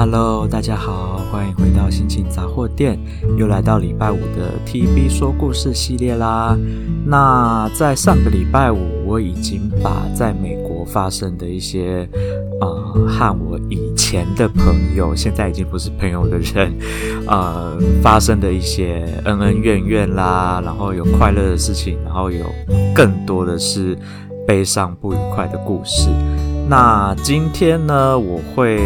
Hello，大家好，欢迎回到心情杂货店，又来到礼拜五的 TB 说故事系列啦。那在上个礼拜五，我已经把在美国发生的一些，呃，和我以前的朋友，现在已经不是朋友的人，呃，发生的一些恩恩怨怨啦，然后有快乐的事情，然后有更多的是悲伤不愉快的故事。那今天呢，我会。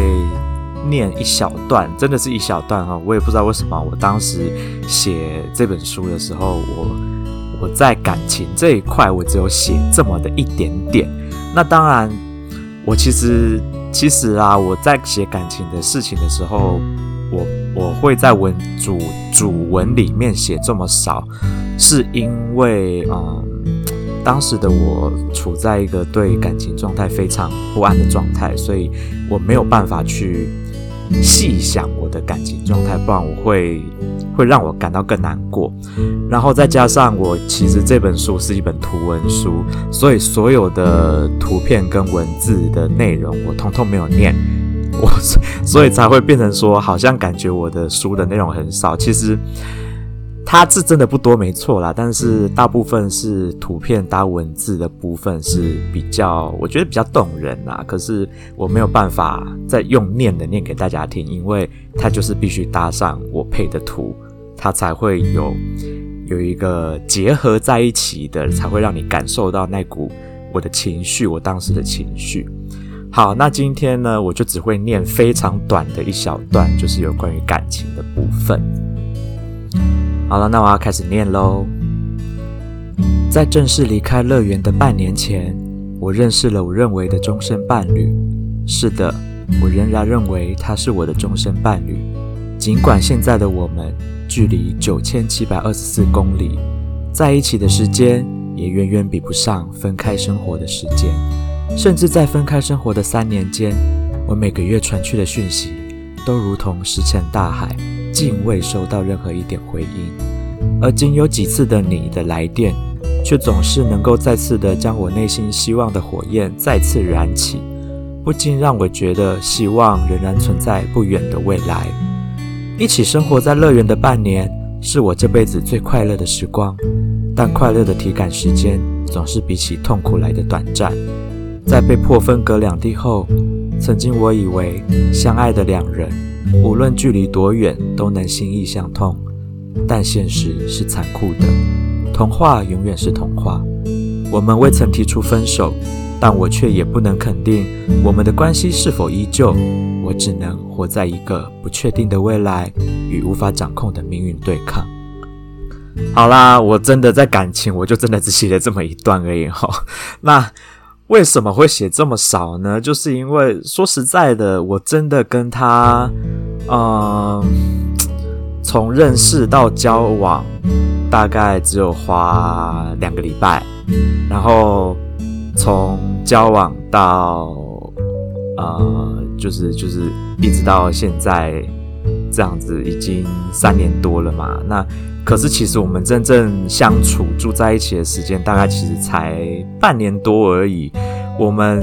念一小段，真的是一小段哈，我也不知道为什么，我当时写这本书的时候，我我在感情这一块，我只有写这么的一点点。那当然，我其实其实啊，我在写感情的事情的时候，我我会在文主主文里面写这么少，是因为嗯，当时的我处在一个对感情状态非常不安的状态，所以我没有办法去。细想我的感情状态，不然我会会让我感到更难过。然后再加上我其实这本书是一本图文书，所以所有的图片跟文字的内容我通通没有念，我所以才会变成说好像感觉我的书的内容很少。其实。它字真的不多，没错啦，但是大部分是图片搭文字的部分是比较，我觉得比较动人啦。可是我没有办法再用念的念给大家听，因为它就是必须搭上我配的图，它才会有有一个结合在一起的，才会让你感受到那股我的情绪，我当时的情绪。好，那今天呢，我就只会念非常短的一小段，就是有关于感情的部分。好了，那我要开始念喽。在正式离开乐园的半年前，我认识了我认为的终身伴侣。是的，我仍然认为他是我的终身伴侣。尽管现在的我们距离九千七百二十四公里，在一起的时间也远远比不上分开生活的时间。甚至在分开生活的三年间，我每个月传去的讯息都如同石沉大海。竟未收到任何一点回应，而仅有几次的你的来电，却总是能够再次的将我内心希望的火焰再次燃起，不禁让我觉得希望仍然存在不远的未来。一起生活在乐园的半年，是我这辈子最快乐的时光，但快乐的体感时间总是比起痛苦来的短暂。在被迫分隔两地后，曾经我以为相爱的两人。无论距离多远，都能心意相通，但现实是残酷的。童话永远是童话。我们未曾提出分手，但我却也不能肯定我们的关系是否依旧。我只能活在一个不确定的未来与无法掌控的命运对抗。好啦，我真的在感情，我就真的只写了这么一段而已哈。那。为什么会写这么少呢？就是因为说实在的，我真的跟他，嗯，从认识到交往，大概只有花两个礼拜，然后从交往到，呃，就是就是一直到现在这样子，已经三年多了嘛。那可是，其实我们真正相处、住在一起的时间，大概其实才半年多而已。我们，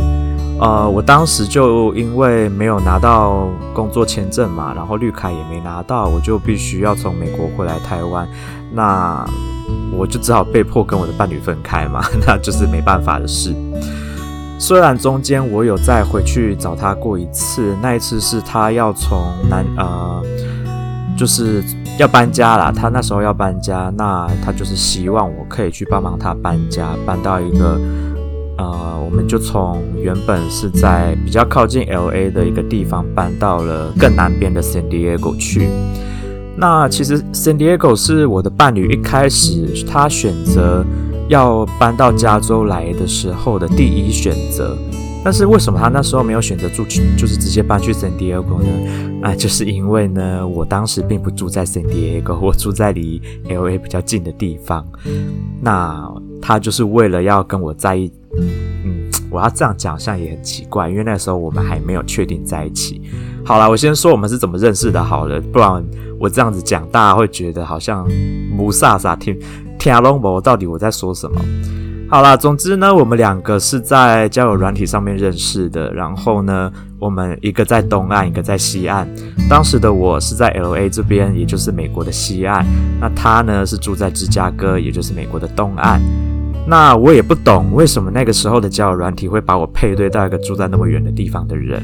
呃，我当时就因为没有拿到工作签证嘛，然后绿卡也没拿到，我就必须要从美国回来台湾。那我就只好被迫跟我的伴侣分开嘛，那就是没办法的事。虽然中间我有再回去找他过一次，那一次是他要从南，呃，就是。要搬家啦，他那时候要搬家，那他就是希望我可以去帮忙他搬家，搬到一个，呃，我们就从原本是在比较靠近 LA 的一个地方，搬到了更南边的 San Diego 去。那其实 San Diego 是我的伴侣一开始他选择要搬到加州来的时候的第一选择。但是为什么他那时候没有选择住，就是直接搬去 San Diego 呢？啊，就是因为呢，我当时并不住在 San Diego，我住在离 LA 比较近的地方。那他就是为了要跟我在一，嗯，我要这样讲好像也很奇怪，因为那时候我们还没有确定在一起。好啦，我先说我们是怎么认识的，好了，不然我这样子讲，大家会觉得好像不飒飒听听不懂到底我在说什么。好啦，总之呢，我们两个是在交友软体上面认识的。然后呢，我们一个在东岸，一个在西岸。当时的我是在 LA 这边，也就是美国的西岸。那他呢是住在芝加哥，也就是美国的东岸。那我也不懂为什么那个时候的交友软体会把我配对到一个住在那么远的地方的人。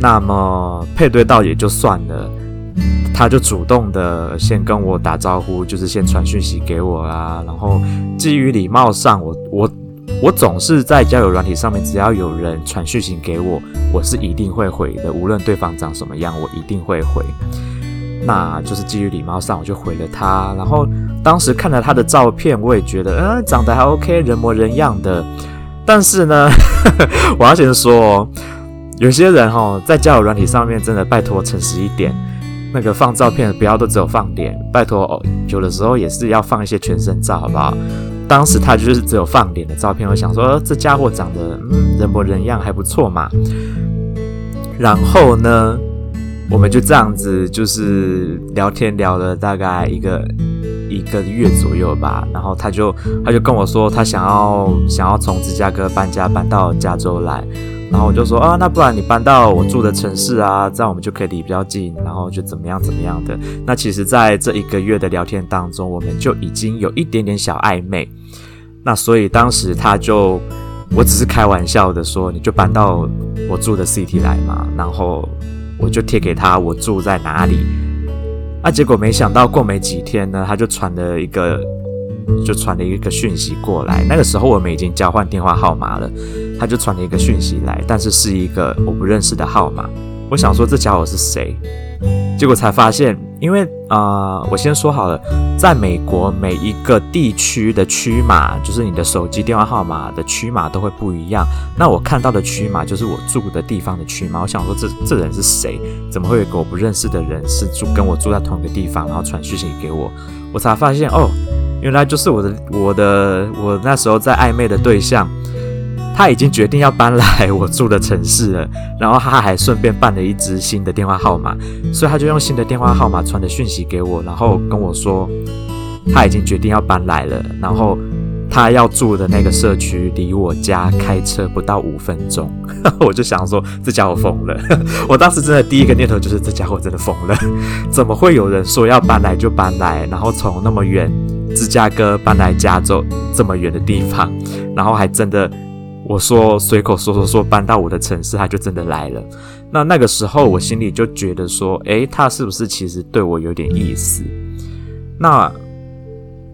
那么配对到也就算了。他就主动的先跟我打招呼，就是先传讯息给我啦。然后基于礼貌上，我我我总是在交友软体上面，只要有人传讯息给我，我是一定会回的，无论对方长什么样，我一定会回。那就是基于礼貌上，我就回了他。然后当时看了他的照片，我也觉得，嗯，长得还 OK，人模人样的。但是呢，我要先说，有些人哦，在交友软体上面，真的拜托诚实一点。那个放照片不要都只有放脸，拜托哦，有的时候也是要放一些全身照，好不好？当时他就是只有放脸的照片，我想说这家伙长得嗯人模人样，还不错嘛。然后呢，我们就这样子就是聊天聊了大概一个一个月左右吧。然后他就他就跟我说，他想要想要从芝加哥搬家搬到加州来。然后我就说啊，那不然你搬到我住的城市啊，这样我们就可以离比较近，然后就怎么样怎么样的。那其实，在这一个月的聊天当中，我们就已经有一点点小暧昧。那所以当时他就，我只是开玩笑的说，你就搬到我住的 city 来嘛，然后我就贴给他我住在哪里。啊，结果没想到过没几天呢，他就传了一个。就传了一个讯息过来，那个时候我们已经交换电话号码了，他就传了一个讯息来，但是是一个我不认识的号码。我想说这家伙是谁？结果才发现，因为啊、我先说好了，在美国每一个地区的区码，就是你的手机电话号码的区码都会不一样。那我看到的区码就是我住的地方的区码。我想说这这人是谁？怎么会有一个我不认识的人是住跟我住在同一个地方，然后传讯息给我？我才发现哦。原来就是我的我的我那时候在暧昧的对象，他已经决定要搬来我住的城市了，然后他还顺便办了一支新的电话号码，所以他就用新的电话号码传的讯息给我，然后跟我说他已经决定要搬来了，然后他要住的那个社区离我家开车不到五分钟，我就想说这家伙疯了，我当时真的第一个念头就是这家伙真的疯了，怎么会有人说要搬来就搬来，然后从那么远。芝加哥搬来加州这么远的地方，然后还真的，我说随口说说说搬到我的城市，他就真的来了。那那个时候我心里就觉得说，诶，他是不是其实对我有点意思？那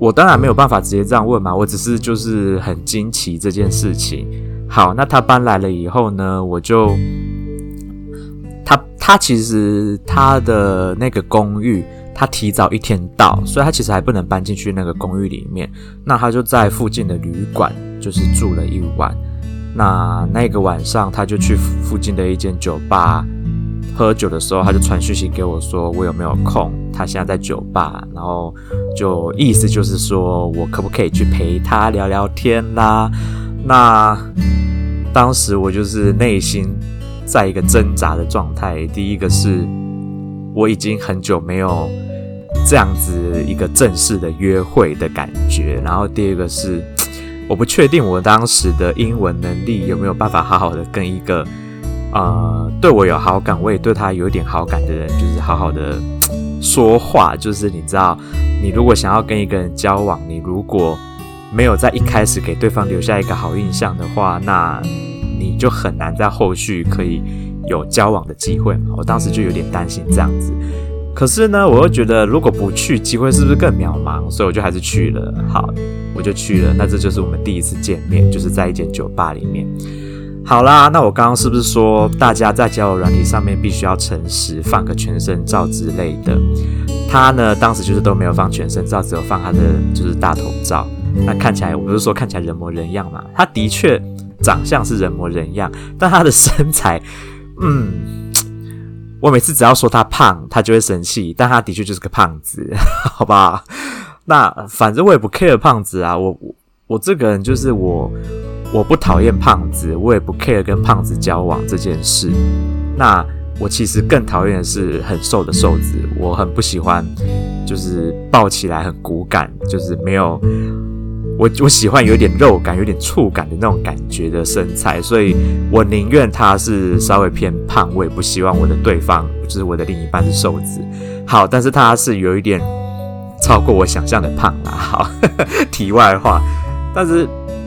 我当然没有办法直接这样问嘛，我只是就是很惊奇这件事情。好，那他搬来了以后呢，我就他他其实他的那个公寓。他提早一天到，所以他其实还不能搬进去那个公寓里面。那他就在附近的旅馆，就是住了一晚。那那个晚上，他就去附近的一间酒吧喝酒的时候，他就传讯息给我说，我有没有空？他现在在酒吧，然后就意思就是说我可不可以去陪他聊聊天啦？那当时我就是内心在一个挣扎的状态。第一个是。我已经很久没有这样子一个正式的约会的感觉，然后第二个是，我不确定我当时的英文能力有没有办法好好的跟一个呃对我有好感，我也对他有点好感的人，就是好好的说话。就是你知道，你如果想要跟一个人交往，你如果没有在一开始给对方留下一个好印象的话，那你就很难在后续可以。有交往的机会嘛？我当时就有点担心这样子，可是呢，我又觉得如果不去，机会是不是更渺茫？所以我就还是去了。好，我就去了。那这就是我们第一次见面，就是在一间酒吧里面。好啦，那我刚刚是不是说大家在交友软体上面必须要诚实，放个全身照之类的？他呢，当时就是都没有放全身照，只有放他的就是大头照。那看起来，我不是说看起来人模人样嘛？他的确长相是人模人样，但他的身材。嗯，我每次只要说他胖，他就会生气。但他的确就是个胖子，好吧？那反正我也不 care 胖子啊。我我这个人就是我，我不讨厌胖子，我也不 care 跟胖子交往这件事。那我其实更讨厌的是很瘦的瘦子，我很不喜欢，就是抱起来很骨感，就是没有。我我喜欢有点肉感、有点触感的那种感觉的身材，所以我宁愿他是稍微偏胖，我也不希望我的对方就是我的另一半是瘦子。好，但是他是有一点超过我想象的胖啦。好，题外话，但是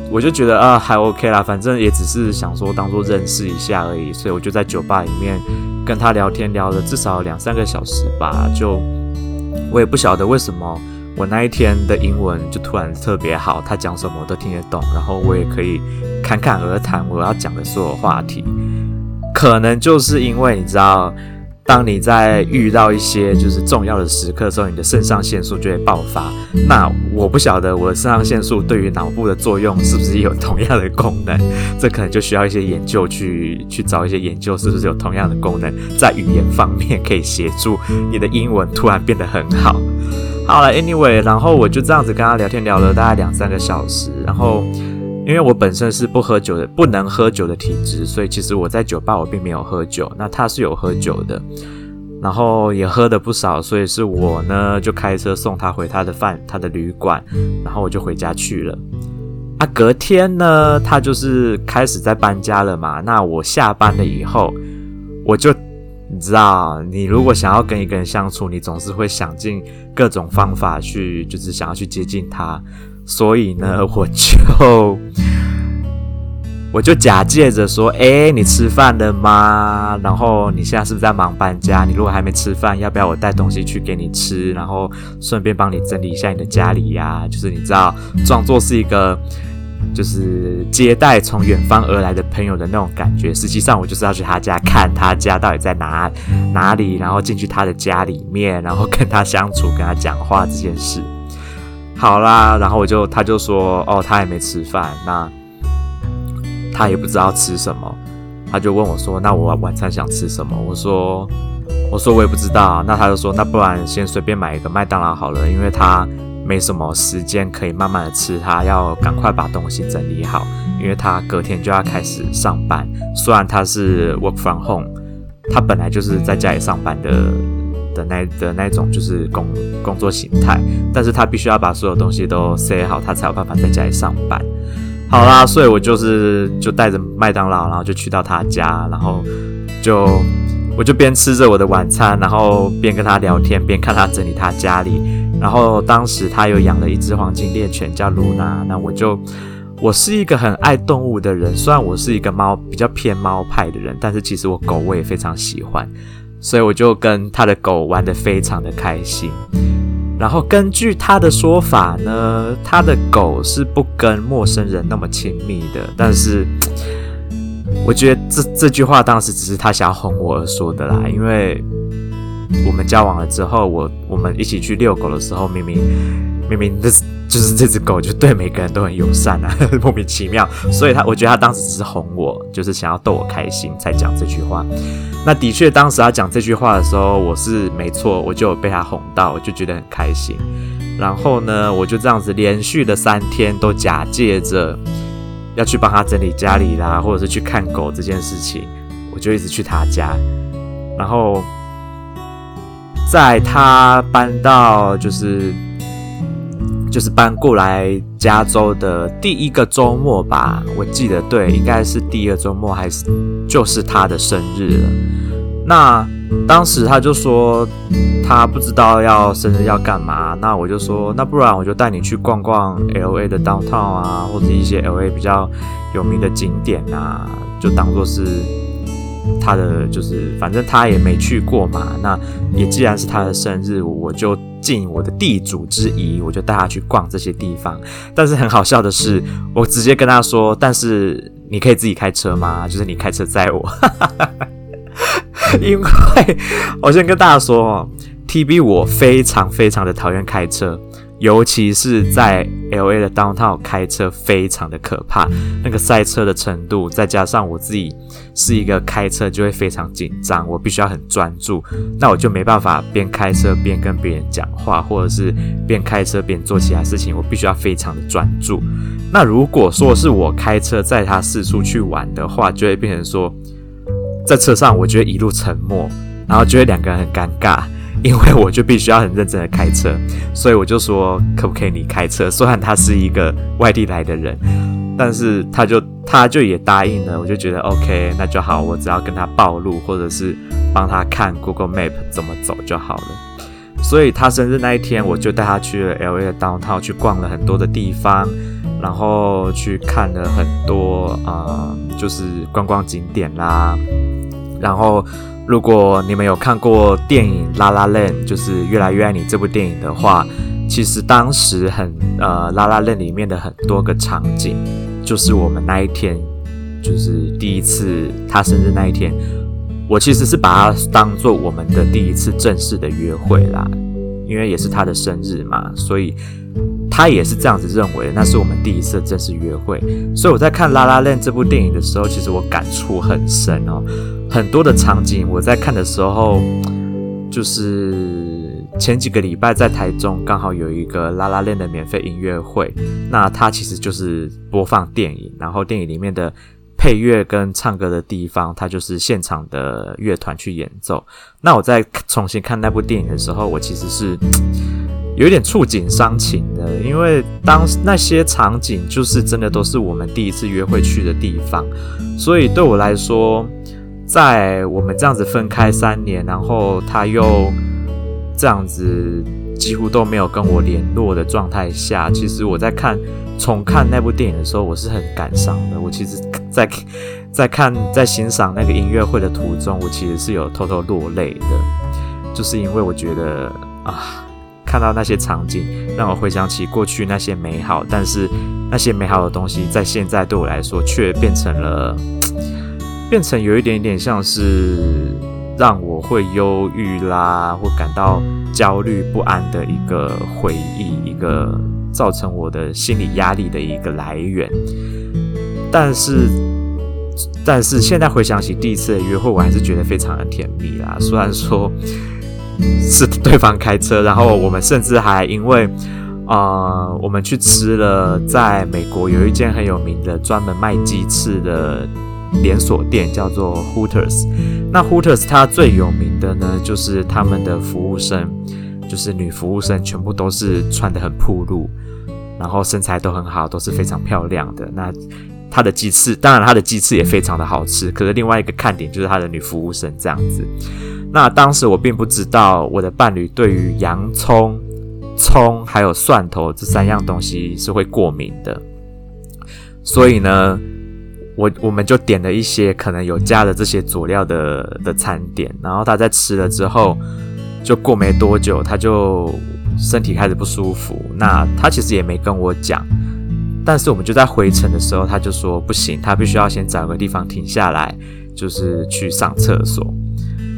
我就觉得啊，还 OK 啦，反正也只是想说当做认识一下而已，所以我就在酒吧里面跟他聊天，聊了至少两三个小时吧。就我也不晓得为什么。我那一天的英文就突然特别好，他讲什么我都听得懂，然后我也可以侃侃而谈我要讲的所有话题。可能就是因为你知道，当你在遇到一些就是重要的时刻的时候，你的肾上腺素就会爆发。那我不晓得我的肾上腺素对于脑部的作用是不是有同样的功能，这可能就需要一些研究去去找一些研究，是不是有同样的功能，在语言方面可以协助你的英文突然变得很好。好了，Anyway，然后我就这样子跟他聊天，聊了大概两三个小时。然后，因为我本身是不喝酒的，不能喝酒的体质，所以其实我在酒吧我并没有喝酒。那他是有喝酒的，然后也喝的不少，所以是我呢就开车送他回他的饭，他的旅馆，然后我就回家去了。啊，隔天呢，他就是开始在搬家了嘛。那我下班了以后，我就。你知道，你如果想要跟一个人相处，你总是会想尽各种方法去，就是想要去接近他。所以呢，我就我就假借着说，哎，你吃饭了吗？然后你现在是不是在忙搬家？你如果还没吃饭，要不要我带东西去给你吃？然后顺便帮你整理一下你的家里呀？就是你知道，装作是一个。就是接待从远方而来的朋友的那种感觉，实际上我就是要去他家看他家到底在哪哪里，然后进去他的家里面，然后跟他相处，跟他讲话这件事。好啦，然后我就他就说哦，他还没吃饭，那他也不知道吃什么，他就问我说，那我晚餐想吃什么？我说我说我也不知道，那他就说那不然先随便买一个麦当劳好了，因为他。没什么时间可以慢慢的吃，他要赶快把东西整理好，因为他隔天就要开始上班。虽然他是 work from home，他本来就是在家里上班的的那的那种就是工工作形态，但是他必须要把所有东西都塞好，他才有办法在家里上班。好啦，所以我就是就带着麦当劳，然后就去到他家，然后就我就边吃着我的晚餐，然后边跟他聊天，边看他整理他家里。然后当时他有养了一只黄金猎犬叫露娜，那我就我是一个很爱动物的人，虽然我是一个猫比较偏猫派的人，但是其实我狗我也非常喜欢，所以我就跟他的狗玩得非常的开心。然后根据他的说法呢，他的狗是不跟陌生人那么亲密的，但是我觉得这这句话当时只是他想要哄我而说的啦，因为。我们交往了之后，我我们一起去遛狗的时候，明明明明这就是这只狗就对每个人都很友善啊，莫名其妙。所以他我觉得他当时只是哄我，就是想要逗我开心才讲这句话。那的确，当时他讲这句话的时候，我是没错，我就有被他哄到，我就觉得很开心。然后呢，我就这样子连续的三天都假借着要去帮他整理家里啦，或者是去看狗这件事情，我就一直去他家，然后。在他搬到就是就是搬过来加州的第一个周末吧，我记得对，应该是第二周末还是就是他的生日了。那当时他就说他不知道要生日要干嘛，那我就说那不然我就带你去逛逛 LA 的 downtown 啊，或者一些 LA 比较有名的景点啊，就当做是。他的就是，反正他也没去过嘛。那也既然是他的生日，我就尽我的地主之谊，我就带他去逛这些地方。但是很好笑的是，我直接跟他说：“但是你可以自己开车吗？就是你开车载我。”因为我先跟大家说，TB 我非常非常的讨厌开车。尤其是在 LA 的 downtown 开车非常的可怕，那个塞车的程度，再加上我自己是一个开车就会非常紧张，我必须要很专注，那我就没办法边开车边跟别人讲话，或者是边开车边做其他事情，我必须要非常的专注。那如果说是我开车载他四处去玩的话，就会变成说，在车上我觉得一路沉默，然后觉得两个人很尴尬。因为我就必须要很认真的开车，所以我就说可不可以你开车？虽然他是一个外地来的人，但是他就他就也答应了，我就觉得 OK，那就好，我只要跟他暴露或者是帮他看 Google Map 怎么走就好了。所以他生日那一天，我就带他去了 LA 的 Downtown 去逛了很多的地方，然后去看了很多啊、就是观光景点啦，然后。如果你们有看过电影《La La Land》，就是《越来越爱你》这部电影的话，其实当时很呃，《La La Land》里面的很多个场景，就是我们那一天，就是第一次他生日那一天，我其实是把它当做我们的第一次正式的约会啦，因为也是他的生日嘛，所以他也是这样子认为，那是我们第一次正式约会。所以我在看《La La Land》这部电影的时候，其实我感触很深哦。很多的场景，我在看的时候，就是前几个礼拜在台中刚好有一个 La La Land 的免费音乐会，那它其实就是播放电影，然后电影里面的配乐跟唱歌的地方，它就是现场的乐团去演奏。那我在重新看那部电影的时候，我其实是有点触景伤情的，因为当那些场景就是真的都是我们第一次约会去的地方，所以对我来说。在我们这样子分开三年，然后他又这样子几乎都没有跟我联络的状态下，其实我在看重看那部电影的时候，我是很感伤的。我其实在，在看在欣赏那个音乐会的途中，我其实是有偷偷落泪的，就是因为我觉得啊，看到那些场景，让我回想起过去那些美好，但是那些美好的东西，在现在对我来说，却变成了。变成有一点点像是让我会忧郁啦，或感到焦虑不安的一个回忆，一个造成我的心理压力的一个来源。但是，但是现在回想起第一次的约会，我还是觉得非常的甜蜜啦。虽然说是对方开车，然后我们甚至还因为啊、我们去吃了在美国有一间很有名的专门卖鸡翅的。连锁店叫做 Hooters，那 Hooters 它最有名的呢，就是他们的服务生，就是女服务生，全部都是穿得很暴露，然后身材都很好，都是非常漂亮的。那它的鸡翅，当然它的鸡翅也非常的好吃。可是另外一个看点就是它的女服务生这样子。那当时我并不知道我的伴侣对于洋葱、葱还有蒜头这三样东西是会过敏的，所以呢。我我们就点了一些可能有加了这些佐料的的餐点，然后他在吃了之后，就过没多久，他就身体开始不舒服。那他其实也没跟我讲，但是我们就在回程的时候，他就说不行，他必须要先找个地方停下来，就是去上厕所。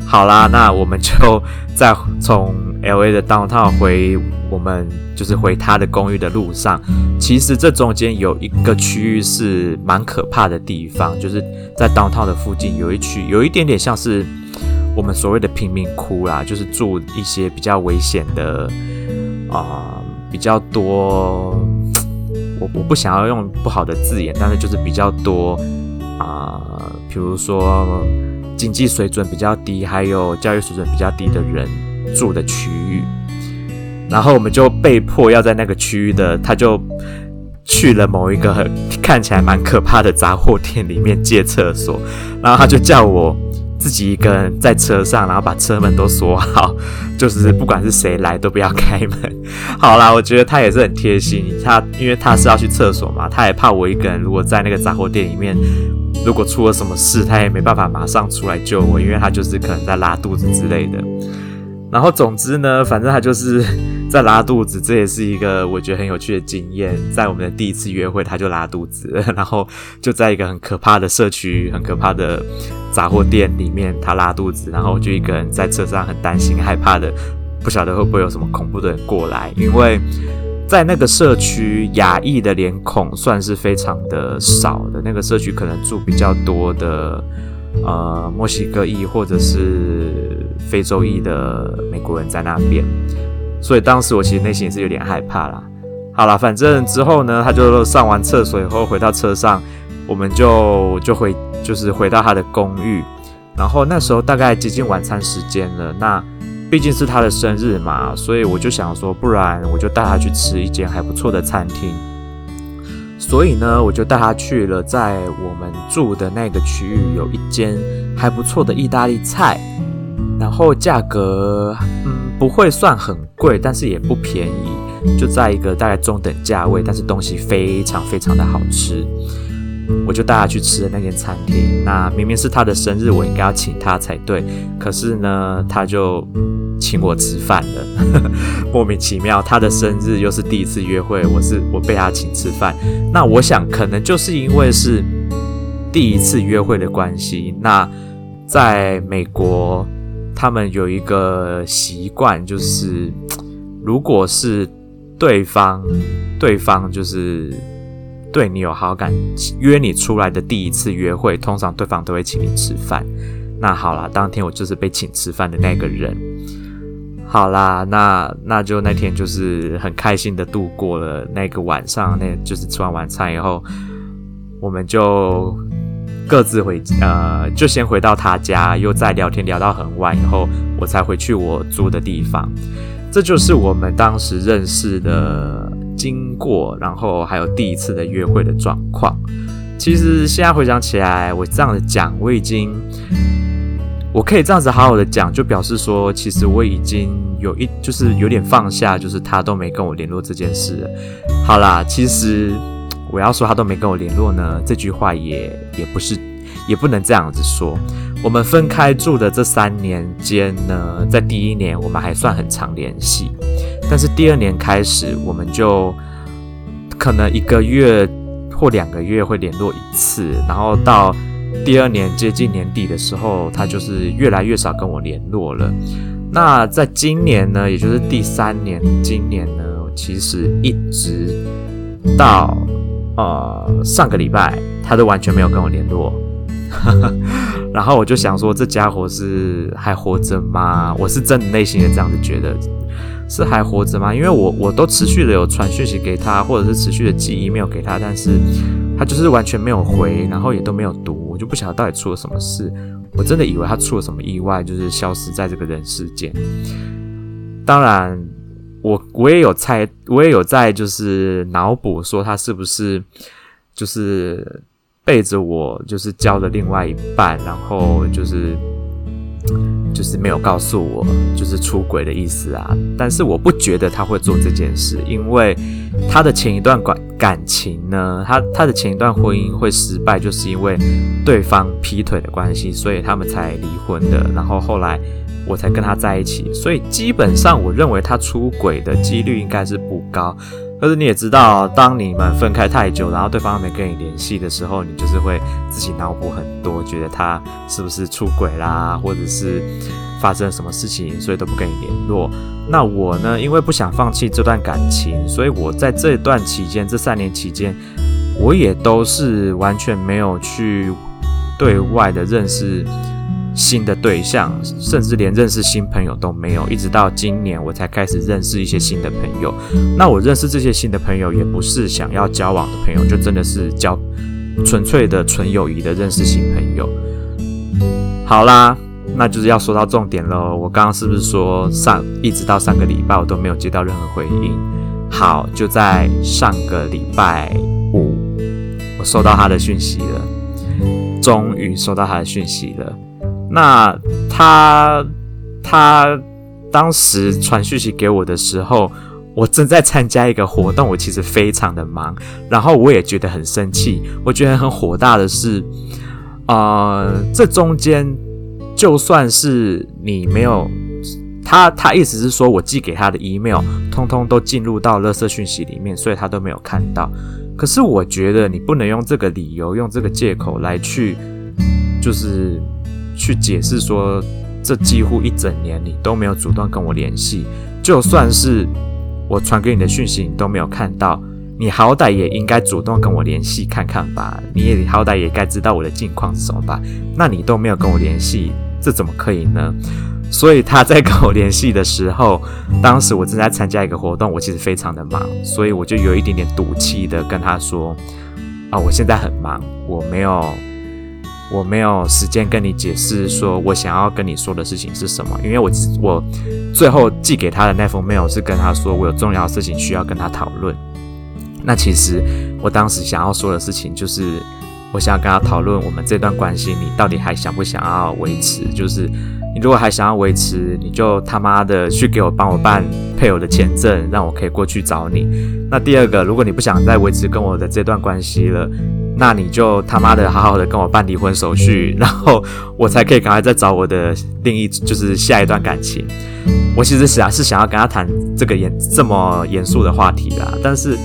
好啦，那我们就再从 LA 的 Downtown 回。我们就是回他的公寓的路上，其实这中间有一个区域是蛮可怕的地方，就是在 Downtown 的附近有一区，有一点点像是我们所谓的贫民窟啦，就是住一些比较危险的啊、比较多。我我不想要用不好的字眼，但是就是比较多啊、呃，比如说经济水准比较低，还有教育水准比较低的人住的区域。然后我们就被迫要在那个区域的，他就去了某一个看起来蛮可怕的杂货店里面借厕所，然后他就叫我自己一个人在车上，然后把车门都锁好，就是不管是谁来都不要开门。好啦，我觉得他也是很贴心，他因为他是要去厕所嘛，他也怕我一个人如果在那个杂货店里面，如果出了什么事，他也没办法马上出来救我，因为他就是可能在拉肚子之类的。然后总之呢，反正他就是在拉肚子，这也是一个我觉得很有趣的经验。在我们的第一次约会，他就拉肚子，然后就在一个很可怕的社区、很可怕的杂货店里面，他拉肚子，然后我就一个人在车上，很担心、害怕的，不晓得会不会有什么恐怖的人过来。因为在那个社区，亚裔的脸孔算是非常的少的，那个社区可能住比较多的。呃，墨西哥裔或者是非洲裔的美国人在那边，所以当时我其实内心也是有点害怕啦。好啦，反正之后呢，他就上完厕所以后回到车上，我们就就回就是回到他的公寓，然后那时候大概接近晚餐时间了。那毕竟是他的生日嘛，所以我就想说，不然我就带他去吃一间还不错的餐厅。所以呢，我就带他去了在我们住的那个区域有一间还不错的意大利菜，然后价格嗯不会算很贵，但是也不便宜，就在一个大概中等价位，但是东西非常非常的好吃。我就带他去吃的那间餐厅，那明明是他的生日，我应该要请他才对。可是呢，他就请我吃饭了，莫名其妙。他的生日又是第一次约会，我是我被他请吃饭。那我想，可能就是因为是第一次约会的关系。那在美国，他们有一个习惯，就是如果是对方，对方就是。对你有好感，约你出来的第一次约会，通常对方都会请你吃饭。那好啦，当天我就是被请吃饭的那个人。好啦，那那就那天就是很开心的度过了那个晚上。那就是吃完晚餐以后，我们就各自回，呃，就先回到他家，又再聊天聊到很晚以后，我才回去我住的地方。这就是我们当时认识的。经过，然后还有第一次的约会的状况。其实现在回想起来，我这样子讲，我已经，我可以这样子好好的讲，就表示说，其实我已经有一，就是有点放下，就是他都没跟我联络这件事。好啦，其实我要说他都没跟我联络呢，这句话也也不是，也不能这样子说。我们分开住的这三年间呢，在第一年我们还算很常联系。但是第二年开始，我们就可能一个月或两个月会联络一次，然后到第二年接近年底的时候，他就是越来越少跟我联络了。那在今年呢，也就是第三年，今年呢，其实一直到呃上个礼拜，他都完全没有跟我联络。然后我就想说，这家伙是还活着吗？我是真的内心的这样子觉得。是还活着吗？因为我我都持续的有传讯息给他，或者是持续的寄 email 给他，但是他就是完全没有回，然后也都没有读，我就不晓得到底出了什么事。我真的以为他出了什么意外，就是消失在这个人世间。当然，我我也有猜，我也有在就是脑补说他是不是就是背着我，就是交了另外一半，然后就是。就是没有告诉我，就是出轨的意思啊。但是我不觉得他会做这件事，因为他的前一段感感情呢，他他的前一段婚姻会失败，就是因为对方劈腿的关系，所以他们才离婚的。然后后来我才跟他在一起，所以基本上我认为他出轨的几率应该是不高。可是你也知道，当你们分开太久，然后对方没跟你联系的时候，你就是会自己脑补很多，觉得他是不是出轨啦，或者是发生了什么事情，所以都不跟你联络。那我呢，因为不想放弃这段感情，所以我在这段期间，这三年期间，我也都是完全没有去对外的认识。新的对象，甚至连认识新朋友都没有，一直到今年我才开始认识一些新的朋友。那我认识这些新的朋友，也不是想要交往的朋友，就真的是交纯粹的纯友谊的认识新朋友。好啦，那就是要说到重点喽。我刚刚是不是说上一直到上个礼拜我都没有接到任何回应？好，就在上个礼拜五，我收到他的讯息了，终于收到他的讯息了。那他他当时传讯息给我的时候，我正在参加一个活动，我其实非常的忙，然后我也觉得很生气，我觉得很火大的是，呃，这中间就算是你没有他，他意思是说我寄给他的 email，通通都进入到垃圾讯息里面，所以他都没有看到。可是我觉得你不能用这个理由，用这个借口来去，就是。去解释说，这几乎一整年你都没有主动跟我联系，就算是我传给你的讯息你都没有看到，你好歹也应该主动跟我联系看看吧，你也好歹也该知道我的近况是什么吧？那你都没有跟我联系，这怎么可以呢？所以他在跟我联系的时候，当时我正在参加一个活动，我其实非常的忙，所以我就有一点点赌气的跟他说：“啊，我现在很忙，我没有。”我没有时间跟你解释说我想要跟你说的事情是什么，因为我我最后寄给他的那封 mail 是跟他说我有重要事情需要跟他讨论。那其实我当时想要说的事情就是，我想要跟他讨论我们这段关系，你到底还想不想要维持？就是你如果还想要维持，你就他妈的去给我帮我办配偶的签证，让我可以过去找你。那第二个，如果你不想再维持跟我的这段关系了，那你就他妈的好好的跟我办离婚手续，然后我才可以赶快再找我的另一，就是下一段感情。我其实想是想要跟他谈这个严这么严肃的话题啦，但是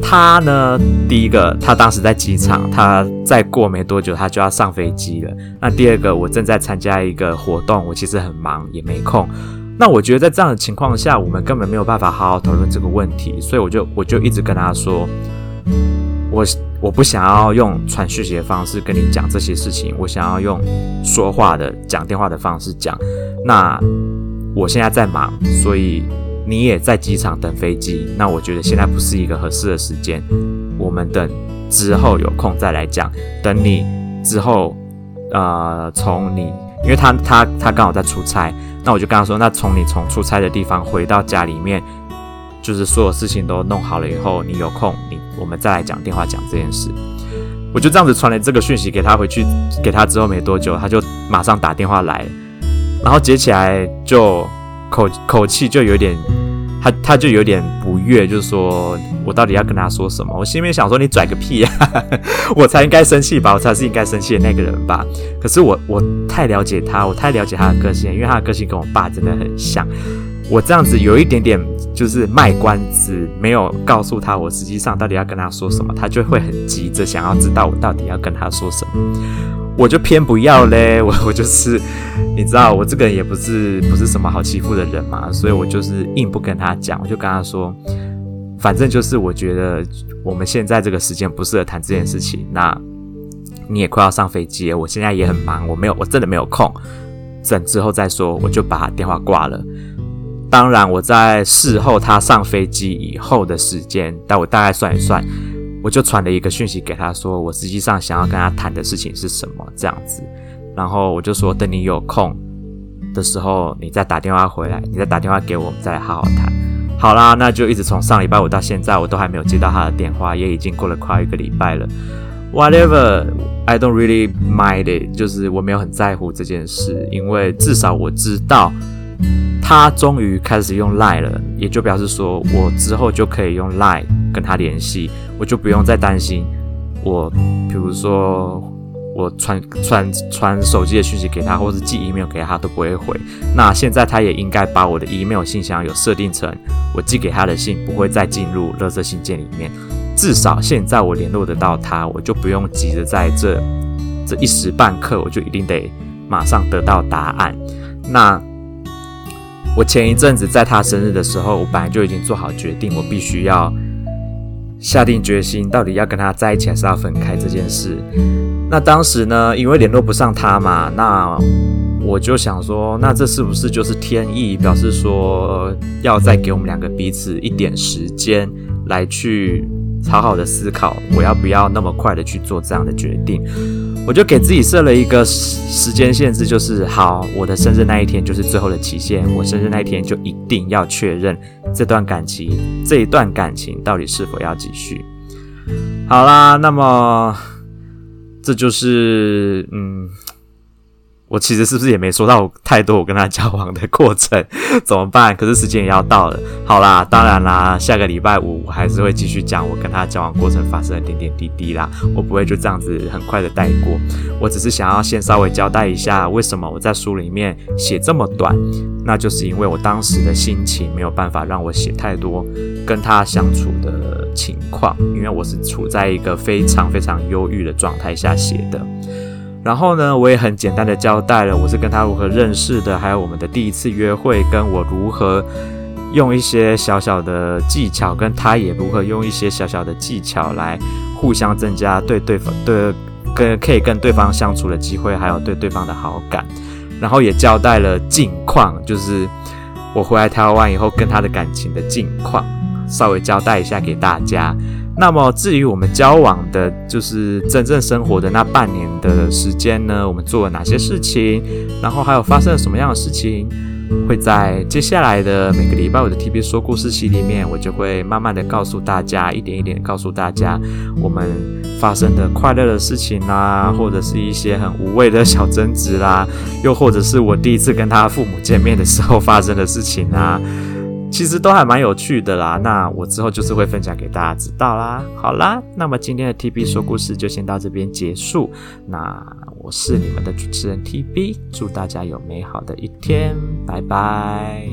他呢，第一个他当时在机场，他再过没多久他就要上飞机了。那第二个，我正在参加一个活动，我其实很忙也没空。那我觉得在这样的情况下，我们根本没有办法好好讨论这个问题，所以我就我就一直跟他说，我。我不想要用传讯息的方式跟你讲这些事情，我想要用说话的讲电话的方式讲。那我现在在忙，所以你也在机场等飞机。那我觉得现在不是一个合适的时间，我们等之后有空再来讲。等你之后，呃，从你，因为他他他刚好在出差，那我就跟他说，那从你从出差的地方回到家里面。就是所有事情都弄好了以后，你有空，你我们再来讲电话讲这件事。我就这样子传了这个讯息给他，回去给他之后没多久，他就马上打电话来，然后接起来就口口气就有点，他他就有点不悦，就是说我到底要跟他说什么？我心里面想说你拽个屁呀，我才应该生气吧，我才是应该生气的那个人吧。可是我我太了解他，我太了解他的个性，因为他的个性跟我爸真的很像。我这样子有一点点就是卖关子，没有告诉他我实际上到底要跟他说什么，他就会很急着想要知道我到底要跟他说什么，我就偏不要嘞，我 我就是你知道我这个人也不是不是什么好欺负的人嘛，所以我就是硬不跟他讲，我就跟他说，反正就是我觉得我们现在这个时间不适合谈这件事情，那你也快要上飞机了，我现在也很忙，我没有我真的没有空，等之后再说，我就把电话挂了。当然，我在事后他上飞机以后的时间，但我大概算一算，我就传了一个讯息给他说，我实际上想要跟他谈的事情是什么这样子。然后我就说，等你有空的时候，你再打电话回来，你再打电话给我，我们再来好好谈。好啦，那就一直从上礼拜五到现在，我都还没有接到他的电话，也已经过了快一个礼拜了。Whatever, I don't really mind it，就是我没有很在乎这件事，因为至少我知道。他终于开始用 Line 了，也就表示说我之后就可以用 Line 跟他联系，我就不用再担心我，比如说我传传传手机的讯息给他，或是寄 email 给他都不会回。那现在他也应该把我的 email 信箱有设定成我寄给他的信不会再进入垃圾信件里面。至少现在我联络得到他，我就不用急着在这这一时半刻，我就一定得马上得到答案。那。我前一阵子在他生日的时候，我本来就已经做好决定，我必须要下定决心，到底要跟他在一起还是要分开这件事。那当时呢，因为联络不上他嘛，那我就想说，那这是不是就是天意，表示说要再给我们两个彼此一点时间来去好好的思考，我要不要那么快的去做这样的决定？我就给自己设了一个时间限制，就是好，我的生日那一天就是最后的期限，我生日那一天就一定要确认这段感情，这一段感情到底是否要继续。好啦，那么这就是嗯。我其实是不是也没说到太多我跟他交往的过程，怎么办？可是时间也要到了。好啦，当然啦，下个礼拜五我还是会继续讲我跟他交往过程发生的点点滴滴啦。我不会就这样子很快的带过。我只是想要先稍微交代一下，为什么我在书里面写这么短，那就是因为我当时的心情没有办法让我写太多跟他相处的情况，因为我是处在一个非常非常忧郁的状态下写的。然后呢，我也很简单的交代了我是跟他如何认识的，还有我们的第一次约会，跟我如何用一些小小的技巧，跟他也如何用一些小小的技巧来互相增加对对方对跟可以跟对方相处的机会，还有对对方的好感。然后也交代了近况，就是我回来台湾以后跟他的感情的近况，稍微交代一下给大家。那么至于我们交往的，就是真正生活的那半年的时间呢，我们做了哪些事情，然后还有发生了什么样的事情，会在接下来的每个礼拜五的 TB 说故事系里面，我就会慢慢的告诉大家，一点一点告诉大家我们发生的快乐的事情啦，或者是一些很无谓的小争执啦，又或者是我第一次跟他父母见面的时候发生的事情啊。其实都还蛮有趣的啦那我之后就是会分享给大家知道啦。好啦那么今天的 tb 说故事就先到这边结束那我是你们的主持人 tb 祝大家有美好的一天拜拜。